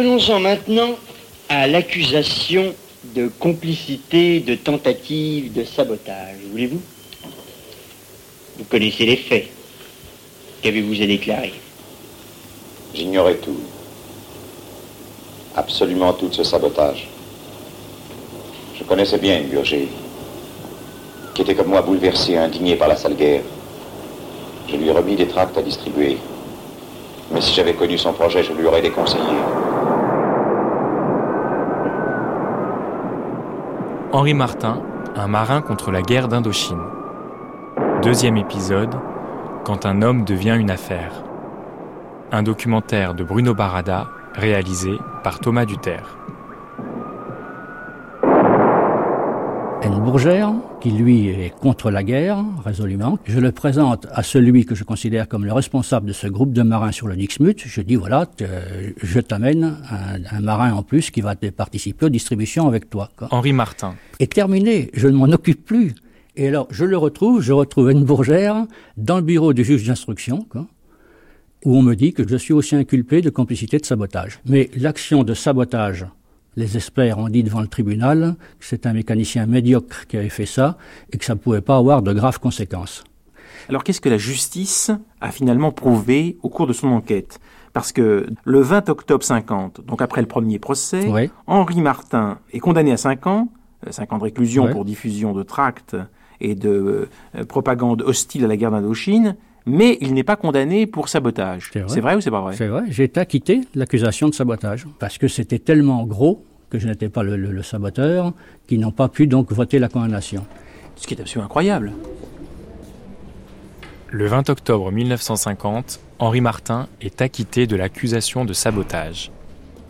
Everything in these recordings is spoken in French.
venons-en maintenant à l'accusation de complicité, de tentative de sabotage. Voulez-vous? Vous connaissez les faits. Qu'avez-vous à déclarer? J'ignorais tout. Absolument tout de ce sabotage. Je connaissais bien Burger, qui était comme moi bouleversé, indigné par la sale guerre. Je lui remis des tracts à distribuer. Mais si j'avais connu son projet, je lui aurais déconseillé. Henri Martin, un marin contre la guerre d'Indochine. Deuxième épisode, quand un homme devient une affaire. Un documentaire de Bruno Barada, réalisé par Thomas Duterre. Bourgère, qui lui est contre la guerre, résolument. Je le présente à celui que je considère comme le responsable de ce groupe de marins sur le Dixmuth. Je dis, voilà, je t'amène un, marin en plus qui va participer aux distributions avec toi. Henri Martin. Et terminé, je ne m'en occupe plus. Et alors, je le retrouve, je retrouve N. Bourgère dans le bureau du juge d'instruction, où on me dit que je suis aussi inculpé de complicité de sabotage. Mais l'action de sabotage les experts ont dit devant le tribunal que c'est un mécanicien médiocre qui avait fait ça et que ça ne pouvait pas avoir de graves conséquences. Alors qu'est-ce que la justice a finalement prouvé au cours de son enquête? Parce que le 20 octobre 50, donc après le premier procès, Henri Martin est condamné à 5 ans, 5 euh, ans de réclusion pour diffusion de tracts et de euh, propagande hostile à la guerre d'Indochine, mais il n'est pas condamné pour sabotage. C'est vrai. ou c'est pas vrai? C'est vrai. J'ai été acquitté de l'accusation de sabotage parce que c'était tellement gros que je n'étais pas le, saboteur, qu'ils n'ont pas pu donc voter la condamnation. Ce qui est absolument incroyable. Le 20 octobre 1950, Henri Martin est acquitté de l'accusation de sabotage.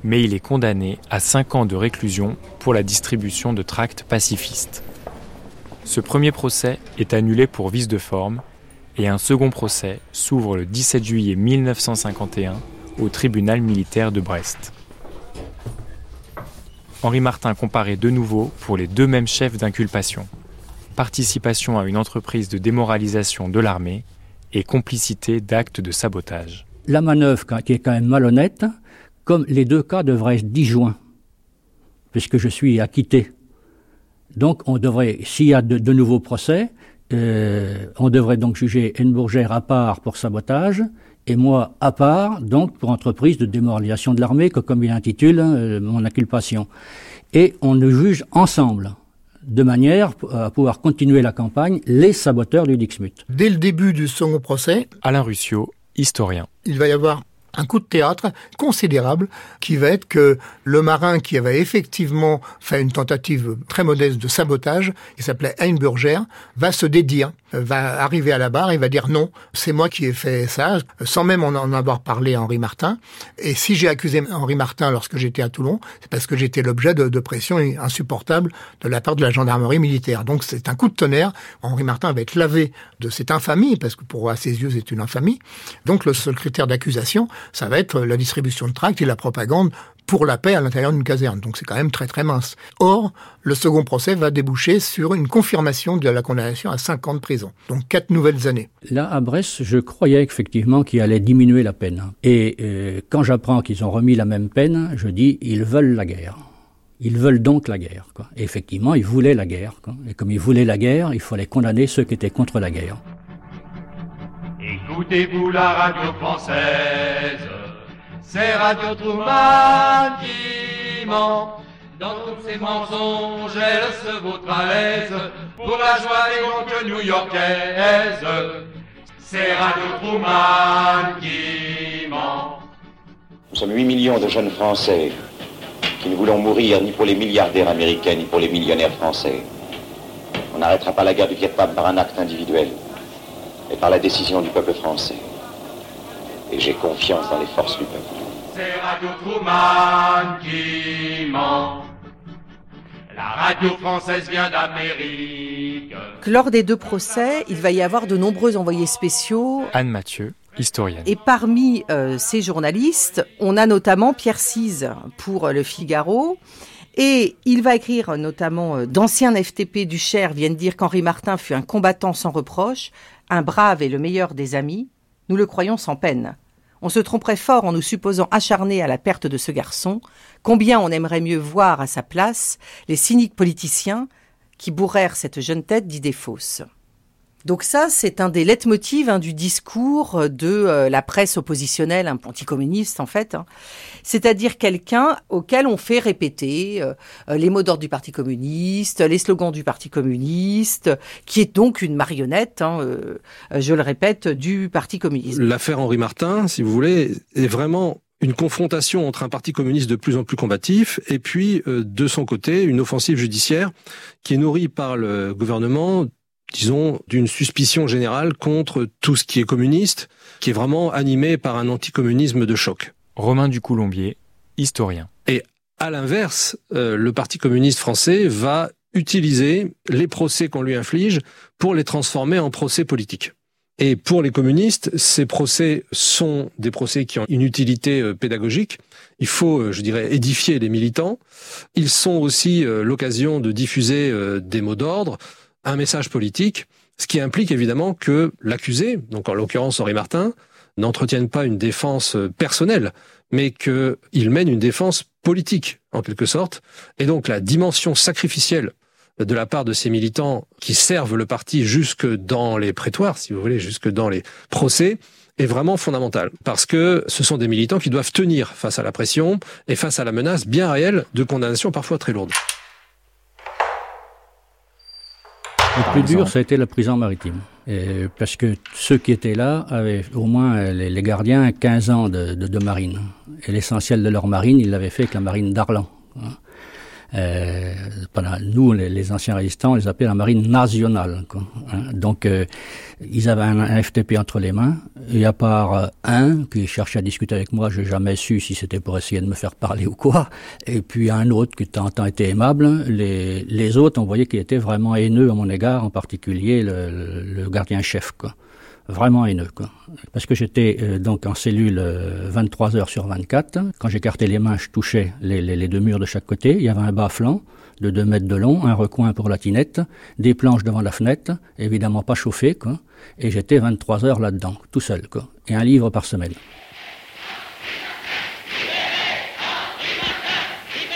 Mais il est condamné à 5 ans de réclusion pour la distribution de tracts pacifistes. Ce premier procès est annulé pour vice de forme et un second procès s'ouvre le 17 juillet 1951 au tribunal militaire de Brest. Henri Martin comparé de nouveau pour les deux mêmes chefs d'inculpation. Participation à une entreprise de démoralisation de l'armée et complicité d'actes de sabotage. La manœuvre, qui est quand même malhonnête, comme les deux cas devraient être disjoints, puisque je suis acquitté. Donc on devrait, s'il y a de nouveaux procès, euh, on devrait donc juger Bourgère à part pour sabotage et moi à part, donc pour entreprise de démoralisation de l'armée, comme il intitule hein, mon inculpation. Et on le juge ensemble, de manière à pouvoir continuer la campagne, les saboteurs du Dixmuth. Dès le début du second procès, Alain Ruscio, historien. Il va y avoir un coup de théâtre considérable qui va être que le marin qui avait effectivement fait une tentative très modeste de sabotage, qui s'appelait Einburger, va se dédire va arriver à la barre et va dire non, c'est moi qui ai fait ça, sans même en avoir parlé à Henri Martin. Et si j'ai accusé Henri Martin lorsque j'étais à Toulon, c'est parce que j'étais l'objet de, de pression insupportable de la part de la gendarmerie militaire. Donc c'est un coup de tonnerre. Henri Martin va être lavé de cette infamie, parce que pour à ses yeux c'est une infamie. Donc le seul critère d'accusation, ça va être la distribution de tracts et la propagande pour la paix à l'intérieur d'une caserne. Donc c'est quand même très très mince. Or, le second procès va déboucher sur une confirmation de la condamnation à 5 ans de prison. Donc quatre nouvelles années. Là, à Brest, je croyais effectivement qu'il allait diminuer la peine. Et euh, quand j'apprends qu'ils ont remis la même peine, je dis, ils veulent la guerre. Ils veulent donc la guerre. Quoi. Et effectivement, ils voulaient la guerre. Quoi. Et comme ils voulaient la guerre, il fallait condamner ceux qui étaient contre la guerre. Écoutez-vous la radio française c'est Radio Truman qui ment. Dans tous ces mensonges, elle se vaut à l'aise pour la joie des banques new-yorkaises. C'est Radio Truman qui ment. Nous sommes 8 millions de jeunes Français qui ne voulons mourir ni pour les milliardaires américains ni pour les millionnaires français. On n'arrêtera pas la guerre du Vietnam par un acte individuel, mais par la décision du peuple français. Et j'ai confiance dans les forces du peuple c'est Radio Truman qui ment. La radio française vient d'Amérique. Lors des deux procès, il va y avoir de nombreux envoyés spéciaux. Anne Mathieu, historienne. Et parmi euh, ces journalistes, on a notamment Pierre Cise pour Le Figaro. Et il va écrire notamment euh, d'anciens FTP du Cher viennent dire qu'Henri Martin fut un combattant sans reproche, un brave et le meilleur des amis. Nous le croyons sans peine. On se tromperait fort en nous supposant acharnés à la perte de ce garçon. Combien on aimerait mieux voir à sa place les cyniques politiciens qui bourrèrent cette jeune tête d'idées fausses. Donc ça, c'est un des leitmotivs hein, du discours de euh, la presse oppositionnelle, un anticommuniste en fait, hein. c'est-à-dire quelqu'un auquel on fait répéter euh, euh, les mots d'ordre du Parti communiste, les slogans du Parti communiste, qui est donc une marionnette, hein, je le répète, du Parti communiste. L'affaire Henri Martin, si vous voulez, est vraiment une confrontation entre un parti communiste de plus en plus combatif et puis de son côté une offensive judiciaire qui est nourrie par le gouvernement disons, d'une suspicion générale contre tout ce qui est communiste, qui est vraiment animé par un anticommunisme de choc. Romain Ducoulombier, historien. Et à l'inverse, euh, le Parti communiste français va utiliser les procès qu'on lui inflige pour les transformer en procès politiques. Et pour les communistes, ces procès sont des procès qui ont une utilité euh, pédagogique. Il faut, euh, je dirais, édifier les militants. Ils sont aussi l'occasion de diffuser des mots d'ordre, un message politique, ce qui implique évidemment que l'accusé, donc en l'occurrence Henri Martin, n'entretienne pas une défense personnelle, mais qu'il mène une défense politique, en quelque sorte. Et donc la dimension sacrificielle de la part de ces militants qui servent le parti jusque dans les prétoires, si vous voulez, jusque dans les procès, est vraiment fondamentale. Parce que ce sont des militants qui doivent tenir face à la pression et face à la menace bien réelle de condamnation parfois très lourde. Le plus dur, ça a été la prison maritime. parce que ceux qui étaient là avaient au moins, les, gardiens, 15 ans de, de, de marine. Et l'essentiel de leur marine, ils l'avaient fait avec la marine d'Arlan. Hein. Euh, nous, les, anciens résistants, on les appelait la marine nationale. Quoi, hein. Donc, euh, ils avaient un, FTP entre les mains. Et à part euh, un qui cherchait à discuter avec moi, j'ai jamais su si c'était pour essayer de me faire parler ou quoi. Et puis un autre qui de temps été aimable. Les, les autres, on voyait qu'il était vraiment haineux à mon égard, en particulier le, le gardien-chef. Quoi vraiment haineux. Parce que j'étais euh, donc en cellule 23 euh, heures sur 24. Quand j'écartais les mains, je touchais les, deux murs de chaque côté. Il y avait un bas-flanc de 2 mètres de long, un recoin pour la tinette, des planches devant la fenêtre, évidemment pas chauffées, quoi. Et j'étais 23 heures là-dedans, tout seul, quoi. Et un livre par semaine.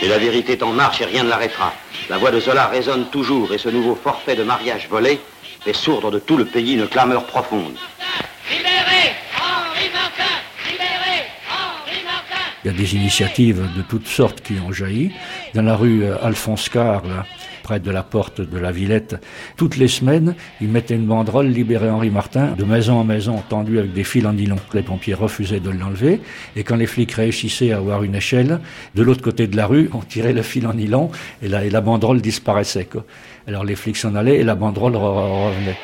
Et la vérité est en marche et rien ne l'arrêtera. La voix de Zola résonne toujours et ce nouveau forfait de mariage volé fait sourdre de tout le pays une clameur profonde. Libérez Henri Martin Libérez Henri Martin Il y a des initiatives de toutes sortes qui ont jailli. Dans la rue euh, Alphonse Carr, près de la porte de la Villette, toutes les semaines, ils mettaient une banderole libérer Henri Martin de maison en maison, tendue avec des fils en nylon. Les pompiers refusaient de l'enlever, et quand les flics réussissaient à avoir une échelle, de l'autre côté de la rue, on tirait le fil en nylon, et la, et la banderole disparaissait. Quoi. Alors les flics s'en allaient et la banderole revenait.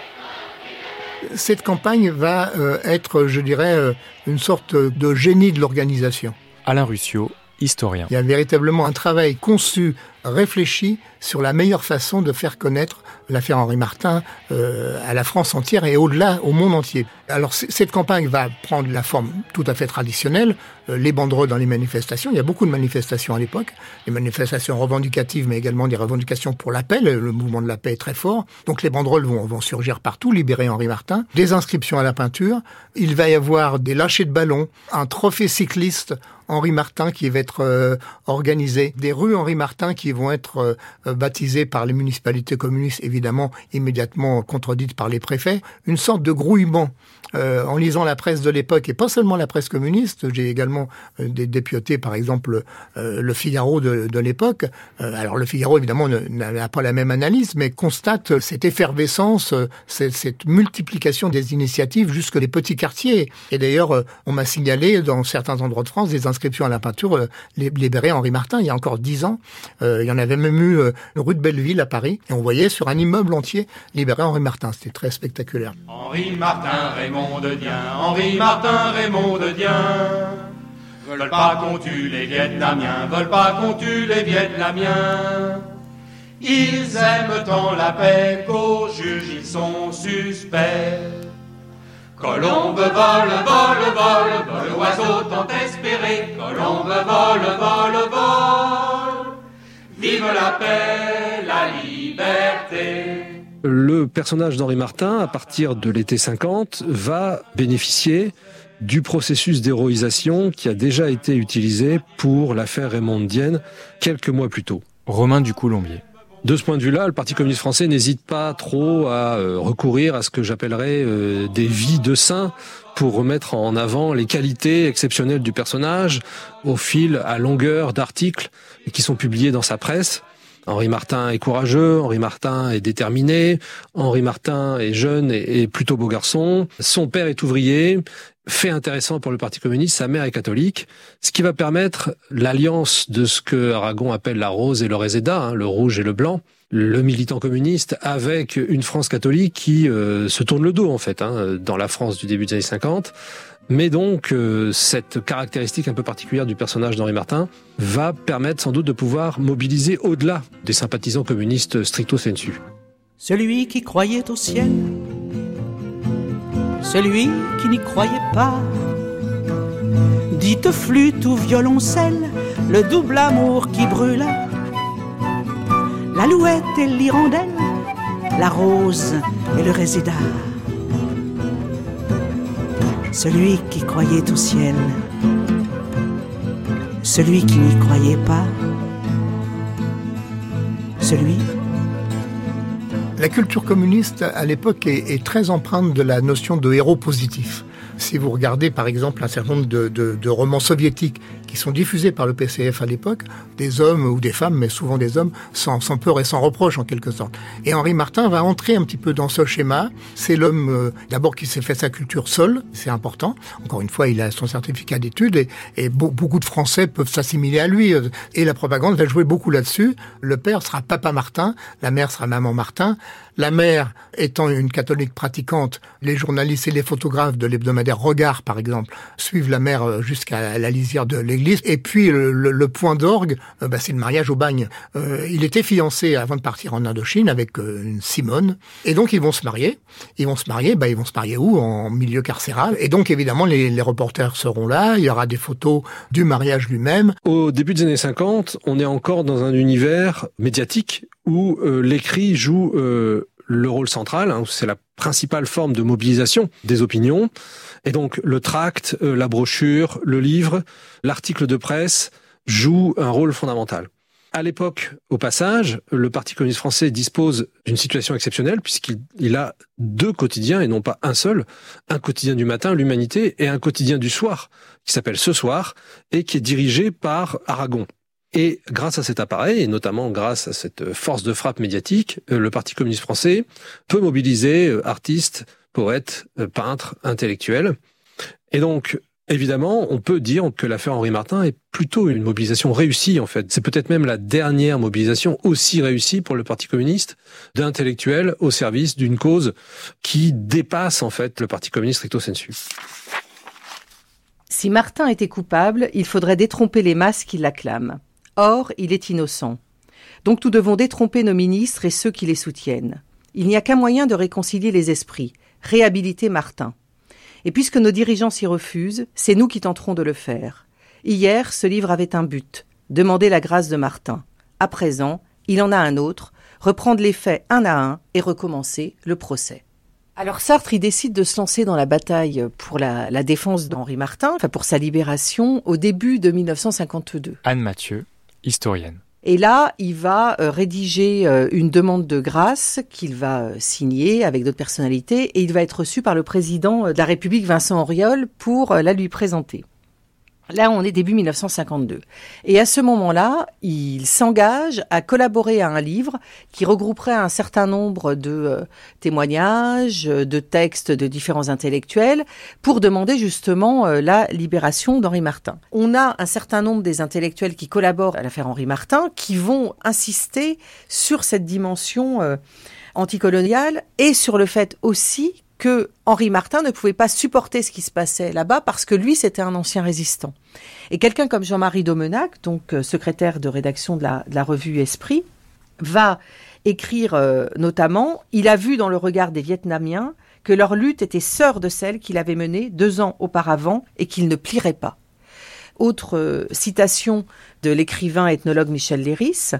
Cette campagne va euh, être, je dirais, euh, une sorte de génie de l'organisation. Alain Ruscio, historien. Il y a véritablement un travail conçu, réfléchi sur la meilleure façon de faire connaître l'affaire Henri Martin euh, à la France entière et au-delà, au monde entier. Alors cette campagne va prendre la forme tout à fait traditionnelle, euh, les banderoles dans les manifestations. Il y a beaucoup de manifestations à l'époque, des manifestations revendicatives, mais également des revendications pour la paix. Le, mouvement de la paix est très fort. Donc les banderoles vont, vont surgir partout, libérer Henri Martin. Des inscriptions à la peinture. Il va y avoir des lâchers de ballons, un trophée cycliste Henri Martin qui va être euh, organisé, des rues Henri Martin qui vont être euh, baptisées par les municipalités communistes, évidemment immédiatement contredites par les préfets, une sorte de grouillement euh, en lisant la presse de l'époque, et pas seulement la presse communiste, j'ai également euh, des dépiotés, par exemple euh, le Figaro de, de l'époque. alors le Figaro, évidemment, n'a pas la même analyse, mais constate cette effervescence, cette, cette multiplication des initiatives jusque les petits quartiers. Et d'ailleurs, on m'a signalé dans certains endroits de France des inscriptions à la peinture libérées Henri Martin, il y a encore dix ans. Il y en avait même eu une rue de Belleville à Paris, et on voyait sur un immeuble entier libéré Henri Martin. C'était très spectaculaire. Henri Martin, Raymond de Dien, Henri Martin, Raymond de Dien. Veulent pas qu'on tue les Vietnamiens, veulent pas qu'on tue les Vietnamiens. Ils aiment tant la paix qu'au juge ils sont suspects. Colombe vole, vole, vole, vole, oiseau tant espéré. Colombe vole, vole, vole. Vive la paix, la liberté le personnage d'Henri Martin, à partir de l'été 50, va bénéficier du processus d'héroïsation qui a déjà été utilisé pour l'affaire Raymond Dienne quelques mois plus tôt. Romain du Coulombier. De ce point de vue-là, le Parti communiste français n'hésite pas trop à euh, recourir à ce que j'appellerais euh, des vies de saints pour remettre en avant les qualités exceptionnelles du personnage au fil à longueur d'articles qui sont publiés dans sa presse. Henri Martin est courageux, Henri Martin est déterminé, Henri Martin est jeune et, plutôt beau garçon, son père est ouvrier, fait intéressant pour le Parti communiste, sa mère est catholique, ce qui va permettre l'alliance de ce que Aragon appelle la rose et le réséda, hein, le rouge et le blanc, le militant communiste avec une France catholique qui euh, se tourne le dos en fait, hein, dans la France du début des années 50. Mais donc, euh, cette caractéristique un peu particulière du personnage d'Henri Martin va permettre sans doute de pouvoir mobiliser au-delà des sympathisants communistes stricto sensu. Celui qui croyait au ciel, celui qui n'y croyait pas, dites flûte ou violoncelle, le double amour qui brûla, l'alouette et l'hirondelle, la rose et le résidat. Celui qui croyait au ciel, celui qui n'y croyait pas, celui... La culture communiste à l'époque est, très empreinte de la notion de héros positif. Si vous regardez par exemple un certain nombre de, romans soviétiques qui sont diffusés par le PCF à l'époque, des hommes ou des femmes, mais souvent des hommes, sans, sans peur et sans reproche en quelque sorte. Et Henri Martin va entrer un petit peu dans ce schéma. C'est l'homme euh, d'abord qui s'est fait sa culture seul, c'est important. Encore une fois, il a son certificat d'études et, et beaucoup de Français peuvent s'assimiler à lui. Et la propagande va jouer beaucoup là-dessus. Le père sera Papa Martin, la mère sera Maman Martin. La mère étant une catholique pratiquante, les journalistes et les photographes de l'hebdomadaire Regard, par exemple, suivent la mère euh, jusqu'à la lisière de l'église. Et puis le, point d'orgue, euh, bah, c'est le mariage au bagne. Euh, il était fiancé avant de partir en Indochine avec une Simone, et donc ils vont se marier. Ils vont se marier, bah, ils vont se marier où? En milieu carcéral. Et donc évidemment les, les reporters seront là. Il y aura des photos du mariage lui-même. Au début des années 50, on est encore dans un univers médiatique où l'écrit joue le rôle central. Hein, c'est la principale forme de mobilisation des opinions. Et donc le tract, euh, la brochure, le livre, l'article de presse jouent un rôle fondamental. À l'époque, au passage, le Parti communiste français dispose d'une situation exceptionnelle puisqu'il a deux quotidiens et non pas un seul. Un quotidien du matin, l'Humanité, et un quotidien du soir qui s'appelle Ce Soir et qui est dirigé par Aragon. Et grâce à cet appareil, et notamment grâce à cette force de frappe médiatique, euh, le Parti communiste français peut mobiliser euh, artistes, poètes, euh, peintres, intellectuels. Et donc, évidemment, on peut dire que l'affaire Henri Martin est plutôt une mobilisation réussie, en fait. C'est peut-être même la dernière mobilisation aussi réussie pour le Parti communiste d'intellectuels au service d'une cause qui dépasse, en fait, le Parti communiste stricto sensu. Si Martin était coupable, il faudrait détromper les masses qui l'acclament. Or, il est innocent. Donc nous devons détromper nos ministres et ceux qui les soutiennent. Il n'y a qu'un moyen de réconcilier les esprits, réhabiliter Martin. Et puisque nos dirigeants s'y refusent, c'est nous qui tenterons de le faire. Hier, ce livre avait un but, demander la grâce de Martin. À présent, il en a un autre, reprendre les faits un à un et recommencer le procès. Alors Sartre, il décide de se lancer dans la bataille pour la, la défense d'Henri Martin, enfin pour sa libération, au début de 1952. Anne Mathieu, historienne. Et là, il va euh, rédiger euh, une demande de grâce qu'il va euh, signer avec d'autres personnalités et il va être reçu par le président de la République, Vincent Auriol, pour la lui présenter. Là, on est début 1952. Et à ce moment-là, il s'engage à collaborer à un livre qui regrouperait un certain nombre de euh, témoignages, de textes de différents intellectuels pour demander justement euh, la libération d'Henri Martin. On a un certain nombre des intellectuels qui collaborent à l'affaire Henri Martin qui vont insister sur cette dimension euh, anticoloniale et sur le fait aussi que Henri Martin ne pouvait pas supporter ce qui se passait là-bas parce que lui, c'était un ancien résistant. Et quelqu'un comme Jean-Marie Domenac, donc euh, secrétaire de rédaction de la, revue Esprit, va écrire euh, notamment Il a vu dans le regard des Vietnamiens que leur lutte était sœur de celle qu'il avait menée deux ans auparavant et qu'il ne plierait pas. Autre euh, citation de l'écrivain ethnologue Michel Léris,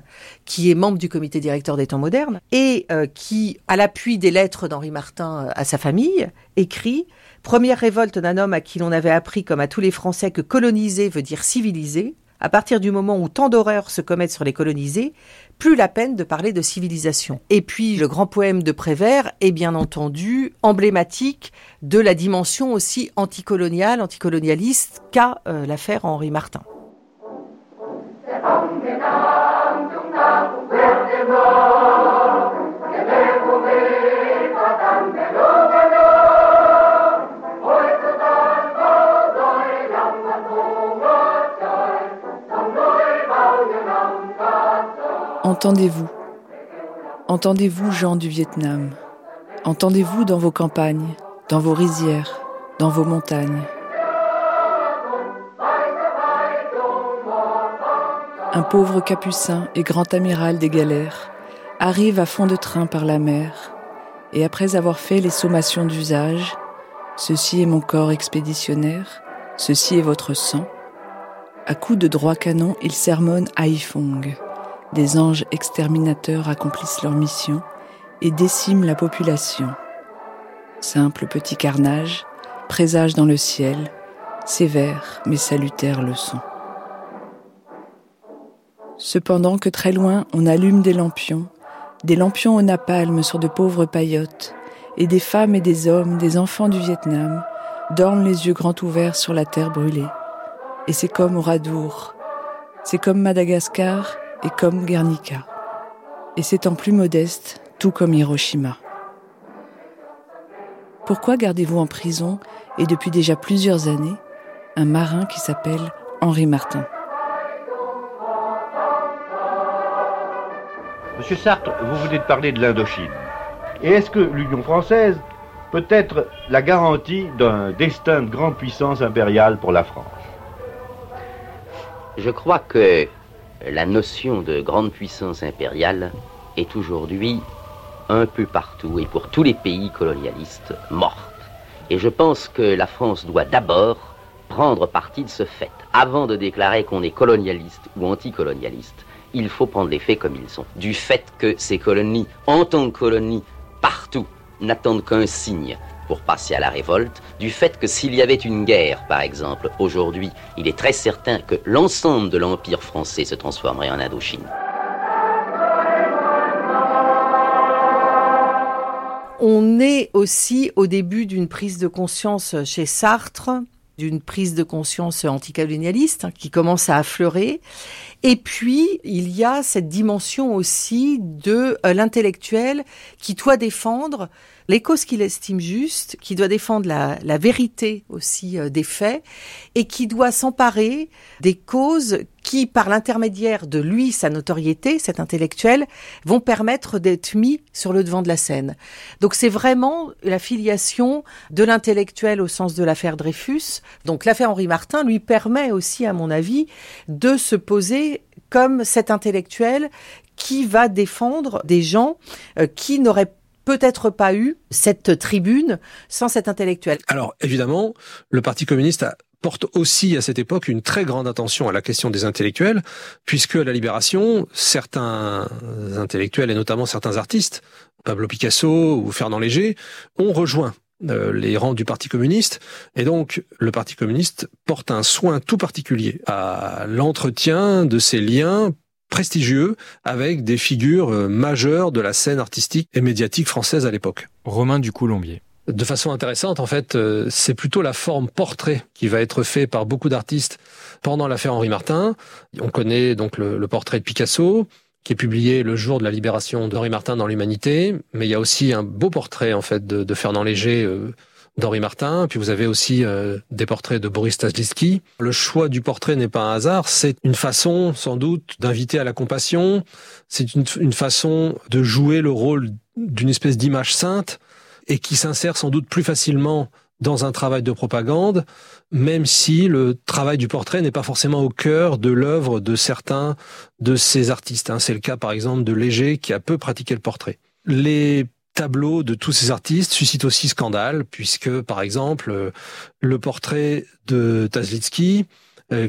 qui est membre du comité directeur des temps modernes, et euh, qui, à l'appui des lettres d'Henri Martin à sa famille, écrit Première révolte d'un homme à qui l'on avait appris, comme à tous les Français, que coloniser veut dire civiliser. À partir du moment où tant d'horreurs se commettent sur les colonisés, plus la peine de parler de civilisation. Et puis le grand poème de Prévert est bien entendu emblématique de la dimension aussi anticoloniale, anticolonialiste qu'a euh, l'affaire Henri Martin. Entendez-vous. Entendez-vous, gens du Vietnam. Entendez-vous dans vos campagnes, dans vos rizières, dans vos montagnes. Un pauvre capucin et grand amiral des galères arrive à fond de train par la mer, et après avoir fait les sommations d'usage, ceci est mon corps expéditionnaire, ceci est votre sang, à coups de droit canon, il sermonne Haïfong des anges exterminateurs accomplissent leur mission et déciment la population. Simple petit carnage, présage dans le ciel, sévère mais salutaire leçon. Cependant que très loin on allume des lampions, des lampions au napalm sur de pauvres paillotes, et des femmes et des hommes, des enfants du Vietnam, dorment les yeux grands ouverts sur la terre brûlée. Et c'est comme au Radour, c'est comme Madagascar, et comme Guernica. Et c'est en plus modeste, tout comme Hiroshima. Pourquoi gardez-vous en prison, et depuis déjà plusieurs années, un marin qui s'appelle Henri Martin? Monsieur Sartre, vous venez de parler de l'Indochine. Et est-ce que l'Union française peut être la garantie d'un destin de grande puissance impériale pour la France? Je crois que la notion de grande puissance impériale est aujourd'hui un peu partout et pour tous les pays colonialistes morte. Et je pense que la France doit d'abord prendre parti de ce fait. Avant de déclarer qu'on est colonialiste ou anticolonialiste, il faut prendre les faits comme ils sont. Du fait que ces colonies, en tant que colonies, partout, n'attendent qu'un signe pour passer à la révolte, du fait que s'il y avait une guerre, par exemple, aujourd'hui, il est très certain que l'ensemble de l'Empire français se transformerait en Indochine. On est aussi au début d'une prise de conscience chez Sartre, d'une prise de conscience anticolonialiste hein, qui commence à affleurer. Et puis, il y a cette dimension aussi de euh, l'intellectuel qui doit défendre les causes qu'il estime justes, qui doit défendre la, vérité aussi euh, des faits, et qui doit s'emparer des causes qui, par l'intermédiaire de lui, sa notoriété, cet intellectuel, vont permettre d'être mis sur le devant de la scène. Donc c'est vraiment la filiation de l'intellectuel au sens de l'affaire Dreyfus. Donc l'affaire Henri Martin lui permet aussi, à mon avis, de se poser comme cet intellectuel qui va défendre des gens euh, qui n'auraient peut-être pas eu cette tribune sans cet intellectuel. Alors évidemment, le Parti communiste porte aussi à cette époque une très grande attention à la question des intellectuels, puisque à la Libération, certains intellectuels et notamment certains artistes, Pablo Picasso ou Fernand Léger, ont rejoint euh, les rangs du Parti communiste. Et donc, le Parti communiste porte un soin tout particulier à l'entretien de ces liens prestigieux avec des figures euh, majeures de la scène artistique et médiatique française à l'époque. Romain du Coulombier. De façon intéressante, en fait, euh, c'est plutôt la forme portrait qui va être fait par beaucoup d'artistes pendant l'affaire Henri Martin. On connaît donc le, portrait de Picasso, qui est publié le jour de la libération d'Henri Martin dans l'Humanité, mais il y a aussi un beau portrait en fait de, Fernand Léger euh, d'Henri Martin, puis vous avez aussi euh, des portraits de Boris Tazlitsky. Le choix du portrait n'est pas un hasard, c'est une façon sans doute d'inviter à la compassion, c'est une, une façon de jouer le rôle d'une espèce d'image sainte et qui s'insère sans doute plus facilement dans un travail de propagande, même si le travail du portrait n'est pas forcément au cœur de l'œuvre de certains de ces artistes. Hein. C'est le cas par exemple de Léger qui a peu pratiqué le portrait. Les tableau de tous ces artistes suscite aussi scandale, puisque, par exemple, le portrait de Tazlitsky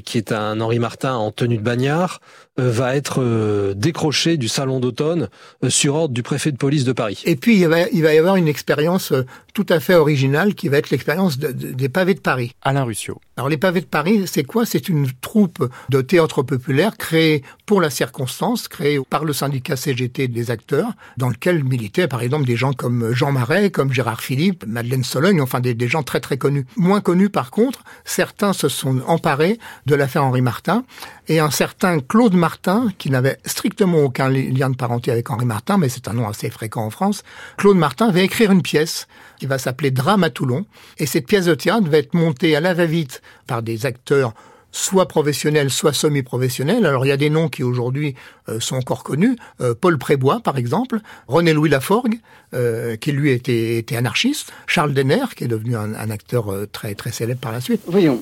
qui est un Henri Martin en tenue de bagnard, va être décroché du salon d'automne sur ordre du préfet de police de Paris. Et puis il va, il va y avoir une expérience tout à fait originale qui va être l'expérience des pavés de Paris. Alain Ruscio. Alors les pavés de Paris, c'est quoi? C'est une troupe de théâtre populaire créée pour la circonstance, créée par le syndicat CGT des acteurs, dans lequel militaient par exemple des gens comme Jean Marais, comme Gérard Philippe, Madeleine Sologne, enfin des, des gens très très connus. Moins connus par contre, certains se sont emparés de l'affaire Henri Martin et un certain Claude Martin, qui n'avait strictement aucun lien de parenté avec Henri Martin, mais c'est un nom assez fréquent en France, Claude Martin va écrire une pièce qui va s'appeler Drame à Toulon. Et cette pièce de théâtre va être montée à la va-vite par des acteurs soit professionnels, soit semi-professionnels. Alors il y a des noms qui aujourd'hui euh, sont encore connus. Euh, Paul Prébois, par exemple, René-Louis Laforgue, euh, qui lui était, était, anarchiste, Charles Denner, qui est devenu un, un acteur très très célèbre par la suite. Voyons,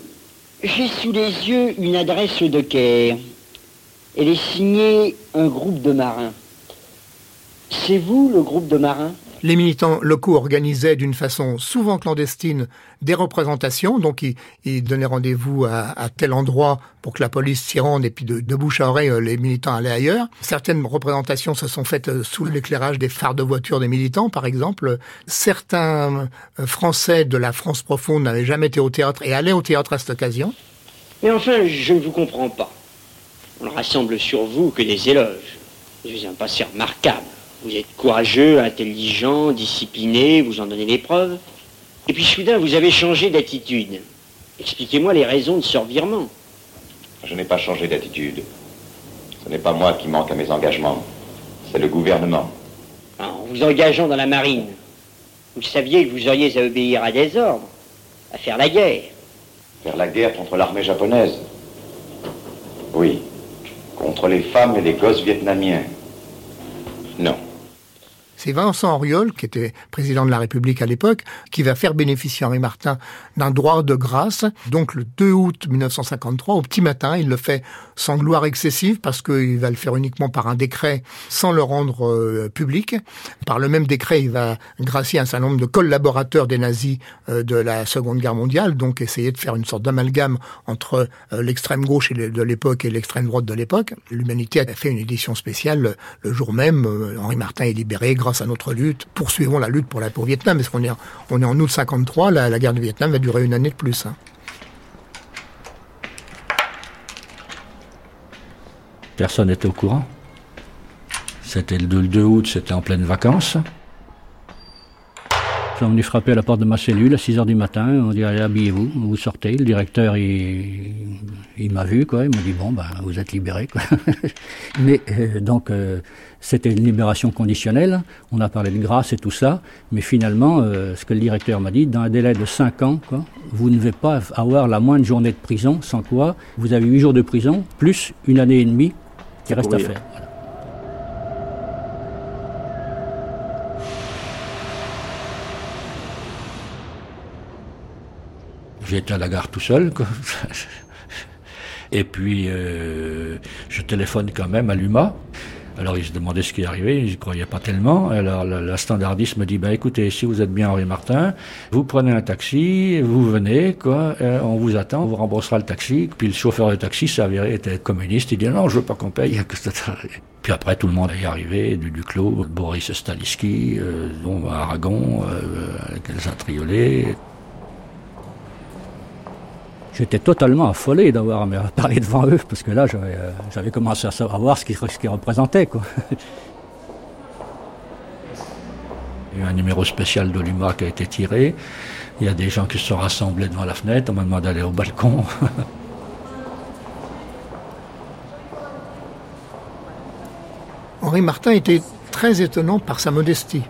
j'ai sous les yeux une adresse de Caire. Elle est signée un groupe de marins. C'est vous le groupe de marins? Les militants locaux organisaient d'une façon souvent clandestine des représentations, donc ils, donnaient rendez-vous à, tel endroit pour que la police s'y rende et puis de, bouche à oreille, euh, les militants allaient ailleurs. Certaines représentations se sont faites euh, sous l'éclairage des phares de voitures des militants, par exemple. Certains euh, Français de la France profonde n'avaient jamais été au théâtre et allaient au théâtre à cette occasion. Mais enfin, je ne vous comprends pas. On ne rassemble sur vous que des éloges. Vous êtes un passé remarquable. Vous êtes courageux, intelligent, discipliné, vous en donnez les preuves. Et puis soudain, vous avez changé d'attitude. Expliquez-moi les raisons de ce revirement. Je n'ai pas changé d'attitude. Ce n'est pas moi qui manque à mes engagements. C'est le gouvernement. En vous engageant dans la marine, vous saviez que vous auriez à obéir à des ordres, à faire la guerre. Faire la guerre contre l'armée japonaise Oui. Contre les femmes et les gosses vietnamiens Non. C'est Vincent Auriol, qui était président de la République à l'époque, qui va faire bénéficier Henri Martin d'un droit de grâce. Donc le 2 août 1953, au petit matin, il le fait sans gloire excessive parce qu'il va le faire uniquement par un décret sans le rendre euh, public. Par le même décret, il va gracier un certain nombre de collaborateurs des nazis euh, de la Seconde Guerre mondiale, donc essayer de faire une sorte d'amalgame entre euh, l'extrême gauche de l'époque et l'extrême droite de l'époque. L'Humanité a fait une édition spéciale le jour même. Henri Martin est libéré à notre lutte. Poursuivons la lutte pour, la, pour Vietnam, parce qu'on est, on est en août 53, la, la guerre du Vietnam va durer une année de plus. Hein. Personne n'était au courant. C'était le 2 août, c'était en pleine vacances. Ils sont venus frapper à la porte de ma cellule à 6 h du matin. On dit allez, habillez-vous, vous sortez. Le directeur, il, il m'a vu, quoi. Il m'a dit bon, ben, vous êtes libéré, quoi. mais euh, donc, euh, c'était une libération conditionnelle. On a parlé de grâce et tout ça. Mais finalement, euh, ce que le directeur m'a dit, dans un délai de 5 ans, quoi, vous ne devez pas avoir la moindre journée de prison, sans quoi vous avez 8 jours de prison, plus une année et demie qui reste à faire. J'étais à la gare tout seul. Et puis, euh, je téléphone quand même à l'UMA. Alors, il se demandait ce qui arrivait, il ne croyait pas tellement. Alors, la, standardiste me dit, bah, écoutez, si vous êtes bien Henri Martin, vous prenez un taxi, vous venez, quoi, euh, on vous attend, on vous remboursera le taxi. Puis le chauffeur de taxi s'avérait être communiste, il dit, non, je veux pas qu'on paye. Puis après, tout le monde est arrivé, du Duclos, Boris Staliski, euh, Aragon, euh, Elsa Triolet. J'étais totalement affolé d'avoir parlé devant eux, parce que là, j'avais euh, commencé à savoir ce qu'ils représentaient. Quoi. Il y a eu un numéro spécial de l'UMA qui a été tiré. Il y a des gens qui se sont rassemblés devant la fenêtre. On m'a demandé d'aller au balcon. Henri Martin était très étonnant par sa modestie.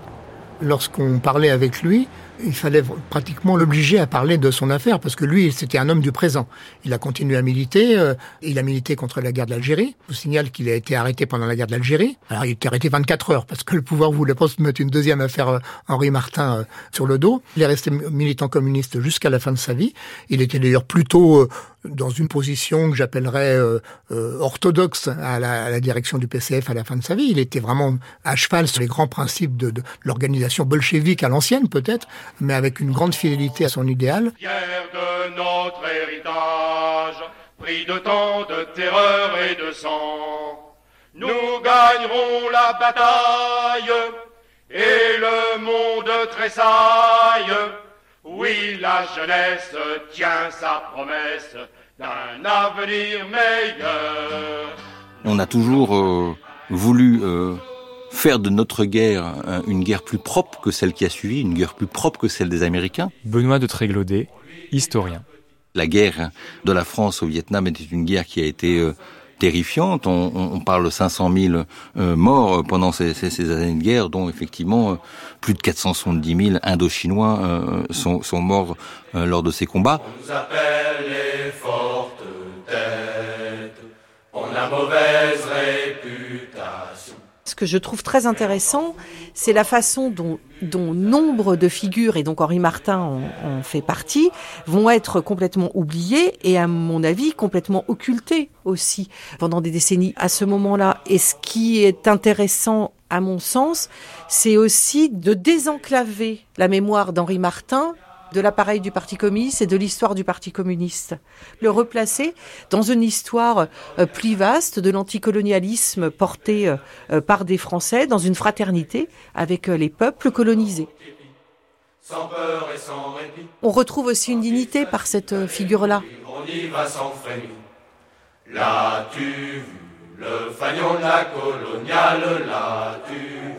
Lorsqu'on parlait avec lui, il fallait pratiquement l'obliger à parler de son affaire parce que lui, c'était un homme du présent. Il a continué à militer. Euh, il a milité contre la guerre d'Algérie. Je vous signale qu'il a été arrêté pendant la guerre d'Algérie. Alors, il a été arrêté 24 heures parce que le pouvoir voulait pas se mettre une deuxième affaire euh, Henri Martin euh, sur le dos. Il est resté militant communiste jusqu'à la fin de sa vie. Il était d'ailleurs plutôt dans une position que j'appellerais euh, euh, orthodoxe à la, à la, direction du PCF à la fin de sa vie. Il était vraiment à cheval sur les grands principes de, de l'organisation bolchevique à l'ancienne peut-être, mais avec une grande fidélité à son idéal. Oui, la jeunesse tient sa promesse d'un avenir meilleur. On a toujours euh, voulu euh, faire de notre guerre une guerre plus propre que celle qui a suivi, une guerre plus propre que celle des Américains. Benoît de Tréglaudet, historien. La guerre de la France au Vietnam était une guerre qui a été euh, terrifiante. On, parle de 500 000 euh, morts pendant ces, années de guerre, dont effectivement euh, plus de 470 000 Indochinois sont, sont, morts lors de ces combats. On nous appelle les fortes têtes, on a mauvaise réputation. Que je trouve très intéressant, c'est la façon dont, nombre de figures, et donc Henri Martin en, fait partie, vont être complètement oubliées et à mon avis complètement occultées aussi pendant des décennies à ce moment-là. Et ce qui est intéressant à mon sens, c'est aussi de désenclaver la mémoire d'Henri Martin de l'appareil du Parti communiste et de l'histoire du Parti communiste. Le replacer dans une histoire euh, plus vaste de l'anticolonialisme porté euh, euh, par des Français dans une fraternité avec les peuples colonisés. On retrouve aussi une dignité par cette figure-là. On y va sans L'as-tu vu le fanion de la coloniale vu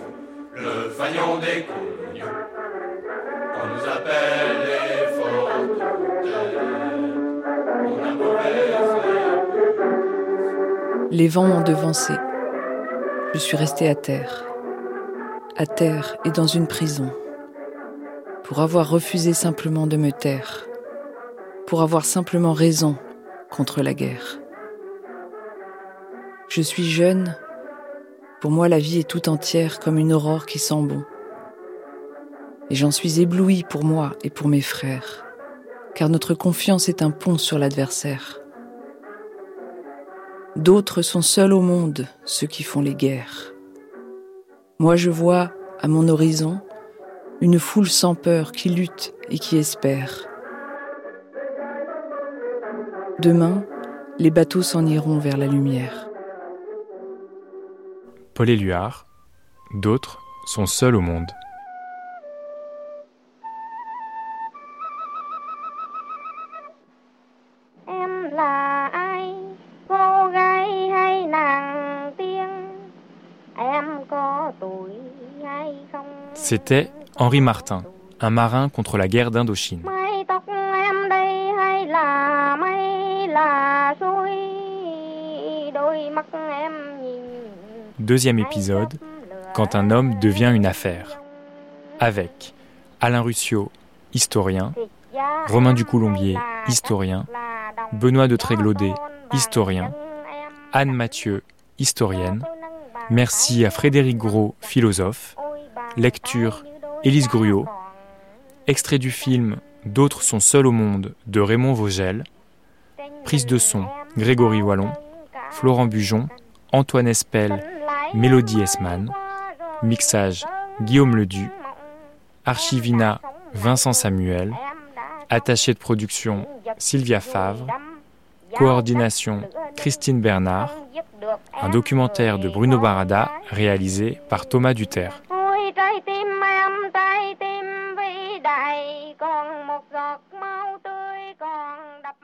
le fanion des coloniaux les Les vents m'ont devancé. Je suis resté à terre. À terre et dans une prison. Pour avoir refusé simplement de me taire. Pour avoir simplement raison contre la guerre. Je suis jeune. Pour moi, la vie est tout entière comme une aurore qui sent bon et j'en suis ébloui pour moi et pour mes frères, car notre confiance est un pont sur l'adversaire. D'autres sont seuls au monde, ceux qui font les guerres. Moi je vois, à mon horizon, une foule sans peur qui lutte et qui espère. Demain, les bateaux s'en iront vers la lumière. Paul Éluard, d'autres sont seuls au monde. C'était Henri Martin, un marin contre la guerre d'Indochine. Deuxième épisode, quand un homme devient une affaire. Avec Alain Ruscio, historien, Romain Ducoulombier, historien, Benoît de Tréglaudet, historien, Anne Mathieu, historienne. Merci à Frédéric Gros, philosophe, Lecture Élise Gruot. Extrait du film D'autres sont seuls au monde de Raymond Vogel. Prise de son Grégory Wallon. Florent Bujon. Antoine Espel. Mélodie Esman. Mixage Guillaume Ledu. Archivina Vincent Samuel. Attaché de production Sylvia Favre. Coordination Christine Bernard. Un documentaire de Bruno Barada réalisé par Thomas Duterre. trái tim em tay tim vĩ đại còn một giọt máu tươi còn đập